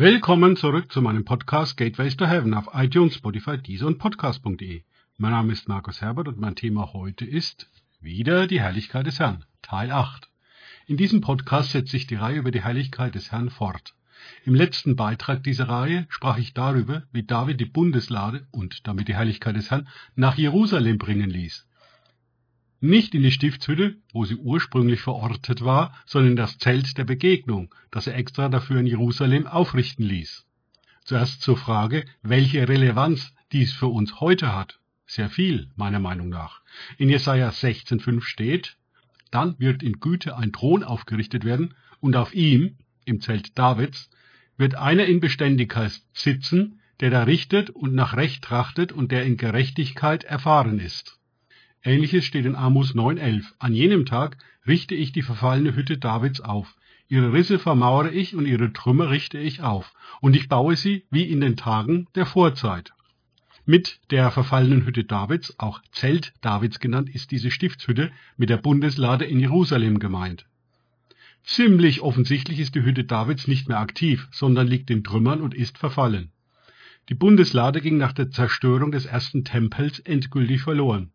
Willkommen zurück zu meinem Podcast Gateways to Heaven auf iTunes, Spotify, Deezer und Podcast.de. Mein Name ist Markus Herbert und mein Thema heute ist wieder die Herrlichkeit des Herrn, Teil 8. In diesem Podcast setzt sich die Reihe über die Herrlichkeit des Herrn fort. Im letzten Beitrag dieser Reihe sprach ich darüber, wie David die Bundeslade und damit die Herrlichkeit des Herrn nach Jerusalem bringen ließ. Nicht in die Stiftshütte, wo sie ursprünglich verortet war, sondern in das Zelt der Begegnung, das er extra dafür in Jerusalem aufrichten ließ. Zuerst zur Frage, welche Relevanz dies für uns heute hat. Sehr viel, meiner Meinung nach. In Jesaja 16,5 steht, dann wird in Güte ein Thron aufgerichtet werden und auf ihm, im Zelt Davids, wird einer in Beständigkeit sitzen, der da richtet und nach Recht trachtet und der in Gerechtigkeit erfahren ist. Ähnliches steht in Amos 9,11. An jenem Tag richte ich die verfallene Hütte Davids auf. Ihre Risse vermauere ich und ihre Trümmer richte ich auf. Und ich baue sie wie in den Tagen der Vorzeit. Mit der verfallenen Hütte Davids, auch Zelt Davids genannt, ist diese Stiftshütte mit der Bundeslade in Jerusalem gemeint. Ziemlich offensichtlich ist die Hütte Davids nicht mehr aktiv, sondern liegt in Trümmern und ist verfallen. Die Bundeslade ging nach der Zerstörung des ersten Tempels endgültig verloren.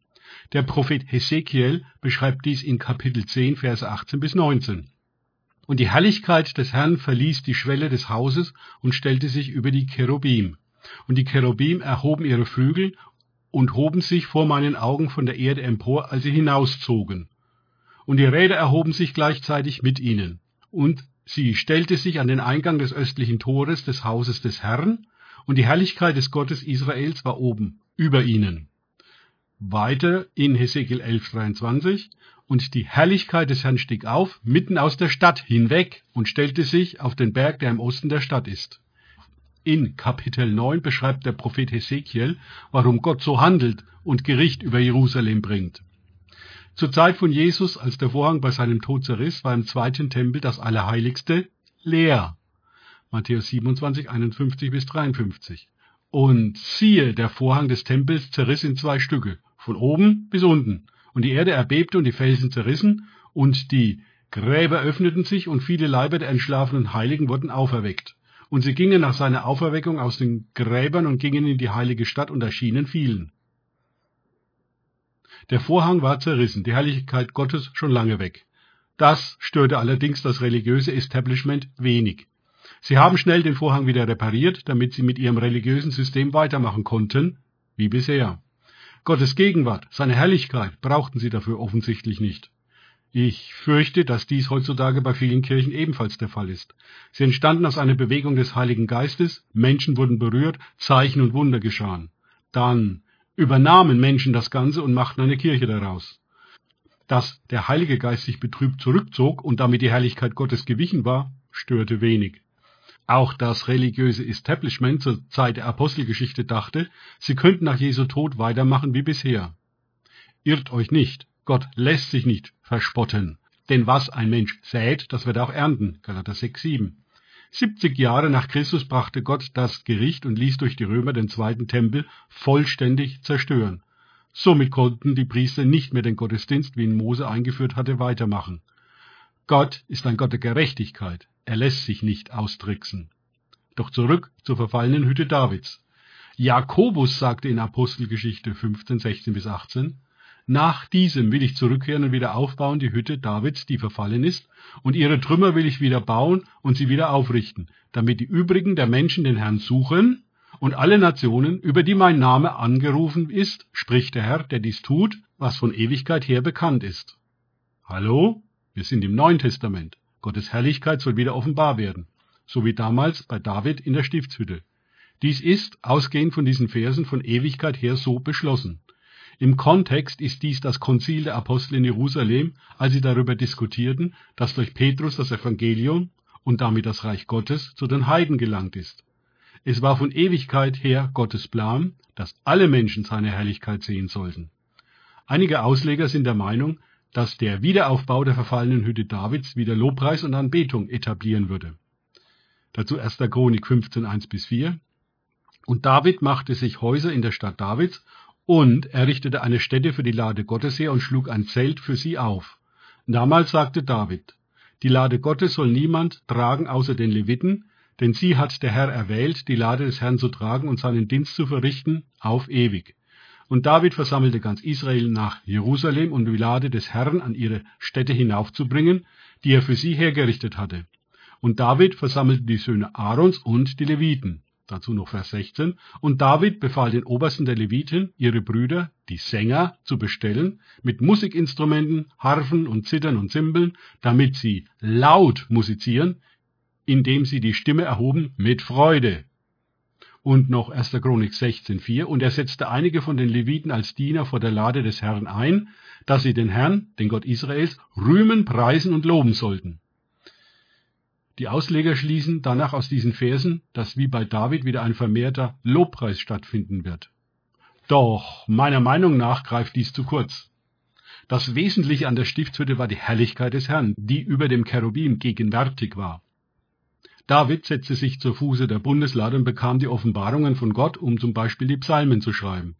Der Prophet Hesekiel beschreibt dies in Kapitel 10, Verse 18 bis 19. Und die Herrlichkeit des Herrn verließ die Schwelle des Hauses und stellte sich über die Cherubim. Und die Cherubim erhoben ihre Flügel und hoben sich vor meinen Augen von der Erde empor, als sie hinauszogen. Und die Räder erhoben sich gleichzeitig mit ihnen. Und sie stellte sich an den Eingang des östlichen Tores des Hauses des Herrn, und die Herrlichkeit des Gottes Israels war oben, über ihnen. Weiter in Hesekiel 11,23 und die Herrlichkeit des Herrn stieg auf, mitten aus der Stadt hinweg und stellte sich auf den Berg, der im Osten der Stadt ist. In Kapitel 9 beschreibt der Prophet Hesekiel, warum Gott so handelt und Gericht über Jerusalem bringt. Zur Zeit von Jesus, als der Vorhang bei seinem Tod zerriss, war im zweiten Tempel das Allerheiligste leer. Matthäus 27, 51 bis 53. Und siehe, der Vorhang des Tempels zerriss in zwei Stücke, von oben bis unten. Und die Erde erbebte und die Felsen zerrissen, und die Gräber öffneten sich, und viele Leiber der entschlafenen Heiligen wurden auferweckt. Und sie gingen nach seiner Auferweckung aus den Gräbern und gingen in die heilige Stadt und erschienen vielen. Der Vorhang war zerrissen, die Herrlichkeit Gottes schon lange weg. Das störte allerdings das religiöse Establishment wenig. Sie haben schnell den Vorhang wieder repariert, damit sie mit ihrem religiösen System weitermachen konnten, wie bisher. Gottes Gegenwart, seine Herrlichkeit brauchten sie dafür offensichtlich nicht. Ich fürchte, dass dies heutzutage bei vielen Kirchen ebenfalls der Fall ist. Sie entstanden aus einer Bewegung des Heiligen Geistes, Menschen wurden berührt, Zeichen und Wunder geschahen. Dann übernahmen Menschen das Ganze und machten eine Kirche daraus. Dass der Heilige Geist sich betrübt zurückzog und damit die Herrlichkeit Gottes gewichen war, störte wenig. Auch das religiöse Establishment zur Zeit der Apostelgeschichte dachte, sie könnten nach Jesu Tod weitermachen wie bisher. Irrt euch nicht, Gott lässt sich nicht verspotten. Denn was ein Mensch sät, das wird er auch ernten. Galater 6, 7. 70 Jahre nach Christus brachte Gott das Gericht und ließ durch die Römer den zweiten Tempel vollständig zerstören. Somit konnten die Priester nicht mehr den Gottesdienst, wie ihn Mose eingeführt hatte, weitermachen. Gott ist ein Gott der Gerechtigkeit. Er lässt sich nicht austricksen. Doch zurück zur verfallenen Hütte Davids. Jakobus sagte in Apostelgeschichte 15, 16 bis 18, nach diesem will ich zurückkehren und wieder aufbauen die Hütte Davids, die verfallen ist, und ihre Trümmer will ich wieder bauen und sie wieder aufrichten, damit die übrigen der Menschen den Herrn suchen und alle Nationen, über die mein Name angerufen ist, spricht der Herr, der dies tut, was von Ewigkeit her bekannt ist. Hallo? Wir sind im Neuen Testament. Gottes Herrlichkeit soll wieder offenbar werden, so wie damals bei David in der Stiftshütte. Dies ist, ausgehend von diesen Versen, von Ewigkeit her so beschlossen. Im Kontext ist dies das Konzil der Apostel in Jerusalem, als sie darüber diskutierten, dass durch Petrus das Evangelium und damit das Reich Gottes zu den Heiden gelangt ist. Es war von Ewigkeit her Gottes Plan, dass alle Menschen seine Herrlichkeit sehen sollten. Einige Ausleger sind der Meinung, dass der Wiederaufbau der verfallenen Hütte Davids wieder Lobpreis und Anbetung etablieren würde. Dazu 1. Chronik 15, 1 bis 4. Und David machte sich Häuser in der Stadt Davids und errichtete eine Stätte für die Lade Gottes her und schlug ein Zelt für sie auf. Damals sagte David, die Lade Gottes soll niemand tragen außer den Leviten, denn sie hat der Herr erwählt, die Lade des Herrn zu tragen und seinen Dienst zu verrichten, auf ewig. Und David versammelte ganz Israel nach Jerusalem, um die Lade des Herrn an ihre Stätte hinaufzubringen, die er für sie hergerichtet hatte. Und David versammelte die Söhne Aarons und die Leviten. Dazu noch Vers 16. Und David befahl den Obersten der Leviten, ihre Brüder, die Sänger, zu bestellen, mit Musikinstrumenten, Harfen und Zittern und Zimbeln, damit sie laut musizieren, indem sie die Stimme erhoben mit Freude. Und noch 1. Chronik 16,4. Und er setzte einige von den Leviten als Diener vor der Lade des Herrn ein, dass sie den Herrn, den Gott Israels, rühmen, preisen und loben sollten. Die Ausleger schließen danach aus diesen Versen, dass wie bei David wieder ein vermehrter Lobpreis stattfinden wird. Doch meiner Meinung nach greift dies zu kurz. Das Wesentliche an der Stiftshütte war die Herrlichkeit des Herrn, die über dem Cherubim gegenwärtig war. David setzte sich zur Fuße der Bundeslade und bekam die Offenbarungen von Gott, um zum Beispiel die Psalmen zu schreiben.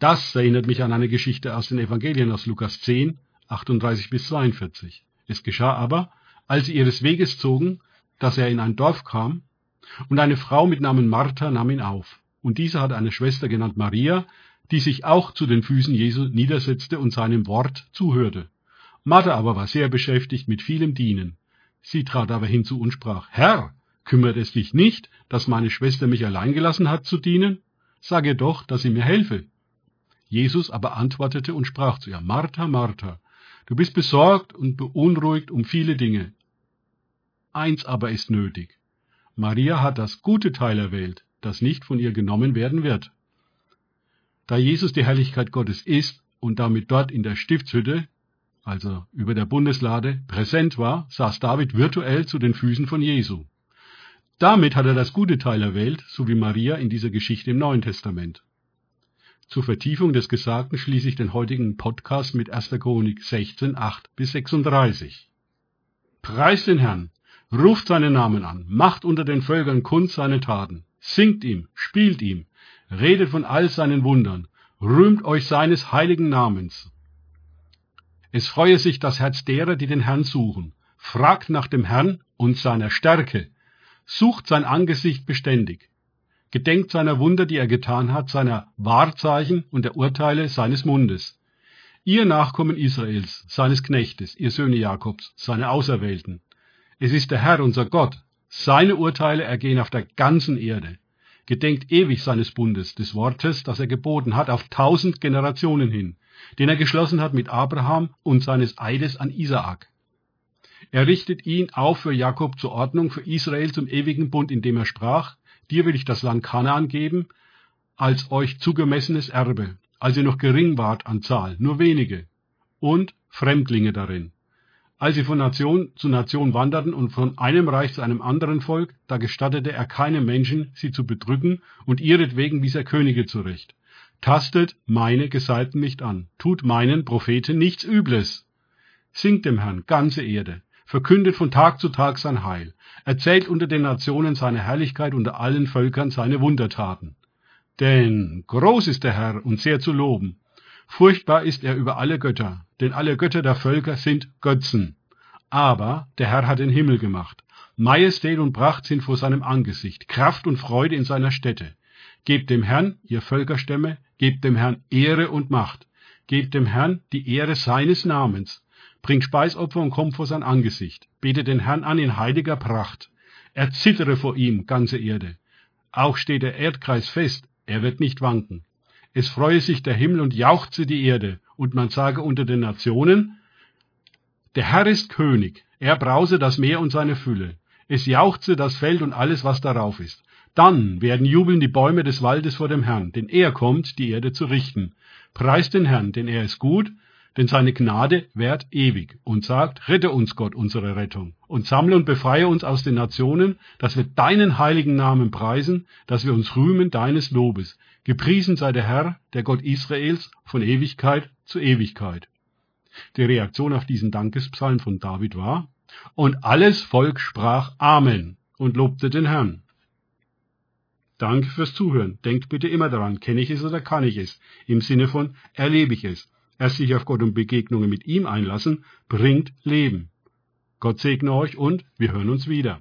Das erinnert mich an eine Geschichte aus den Evangelien aus Lukas 10, 38 bis 42. Es geschah aber, als sie ihres Weges zogen, dass er in ein Dorf kam, und eine Frau mit Namen Martha nahm ihn auf. Und diese hatte eine Schwester genannt Maria, die sich auch zu den Füßen Jesu niedersetzte und seinem Wort zuhörte. Martha aber war sehr beschäftigt mit vielem Dienen. Sie trat aber hinzu und sprach, Herr, kümmert es dich nicht, dass meine Schwester mich allein gelassen hat zu dienen? Sage doch, dass sie mir helfe. Jesus aber antwortete und sprach zu ihr, Martha, Martha, du bist besorgt und beunruhigt um viele Dinge, Eins aber ist nötig. Maria hat das gute Teil erwählt, das nicht von ihr genommen werden wird. Da Jesus die Herrlichkeit Gottes ist und damit dort in der Stiftshütte, also über der Bundeslade, präsent war, saß David virtuell zu den Füßen von Jesu. Damit hat er das gute Teil erwählt, so wie Maria in dieser Geschichte im Neuen Testament. Zur Vertiefung des Gesagten schließe ich den heutigen Podcast mit 1. Chronik 16, 8 bis 36. Preis den Herrn, Ruft seinen Namen an, macht unter den Völkern kund seine Taten, singt ihm, spielt ihm, redet von all seinen Wundern, rühmt euch seines heiligen Namens. Es freue sich das Herz derer, die den Herrn suchen, fragt nach dem Herrn und seiner Stärke, sucht sein Angesicht beständig, gedenkt seiner Wunder, die er getan hat, seiner Wahrzeichen und der Urteile seines Mundes. Ihr Nachkommen Israels, seines Knechtes, ihr Söhne Jakobs, seine Auserwählten, es ist der Herr, unser Gott. Seine Urteile ergehen auf der ganzen Erde. Gedenkt ewig seines Bundes, des Wortes, das er geboten hat, auf tausend Generationen hin, den er geschlossen hat mit Abraham und seines Eides an Isaak. Er richtet ihn auf für Jakob zur Ordnung, für Israel zum ewigen Bund, indem er sprach, dir will ich das Land Kanaan geben, als euch zugemessenes Erbe, als ihr noch gering wart an Zahl, nur wenige, und Fremdlinge darin. Als sie von Nation zu Nation wanderten und von einem Reich zu einem anderen Volk, da gestattete er keinem Menschen, sie zu bedrücken, und ihretwegen wies er Könige zurecht. Tastet meine Gesalbten nicht an, tut meinen Propheten nichts Übles. Singt dem Herrn, ganze Erde, verkündet von Tag zu Tag sein Heil, erzählt unter den Nationen seine Herrlichkeit, unter allen Völkern seine Wundertaten. Denn groß ist der Herr und sehr zu loben, Furchtbar ist er über alle Götter, denn alle Götter der Völker sind Götzen. Aber der Herr hat den Himmel gemacht. Majestät und Pracht sind vor seinem Angesicht, Kraft und Freude in seiner Stätte. Gebt dem Herrn, ihr Völkerstämme, gebt dem Herrn Ehre und Macht. Gebt dem Herrn die Ehre seines Namens. Bringt Speisopfer und kommt vor sein Angesicht. Betet den Herrn an in heiliger Pracht. Erzittere vor ihm, ganze Erde. Auch steht der Erdkreis fest, er wird nicht wanken. Es freue sich der Himmel und jauchze die Erde, und man sage unter den Nationen, der Herr ist König, er brause das Meer und seine Fülle, es jauchze das Feld und alles, was darauf ist. Dann werden jubeln die Bäume des Waldes vor dem Herrn, denn er kommt, die Erde zu richten. Preist den Herrn, denn er ist gut, denn seine Gnade währt ewig und sagt, rette uns Gott unsere Rettung und sammle und befreie uns aus den Nationen, dass wir deinen heiligen Namen preisen, dass wir uns rühmen deines Lobes. Gepriesen sei der Herr, der Gott Israels, von Ewigkeit zu Ewigkeit. Die Reaktion auf diesen Dankespsalm von David war, und alles Volk sprach Amen und lobte den Herrn. Danke fürs Zuhören. Denkt bitte immer daran, kenne ich es oder kann ich es? Im Sinne von erlebe ich es. Erst sich auf Gott und Begegnungen mit ihm einlassen, bringt Leben. Gott segne euch und wir hören uns wieder.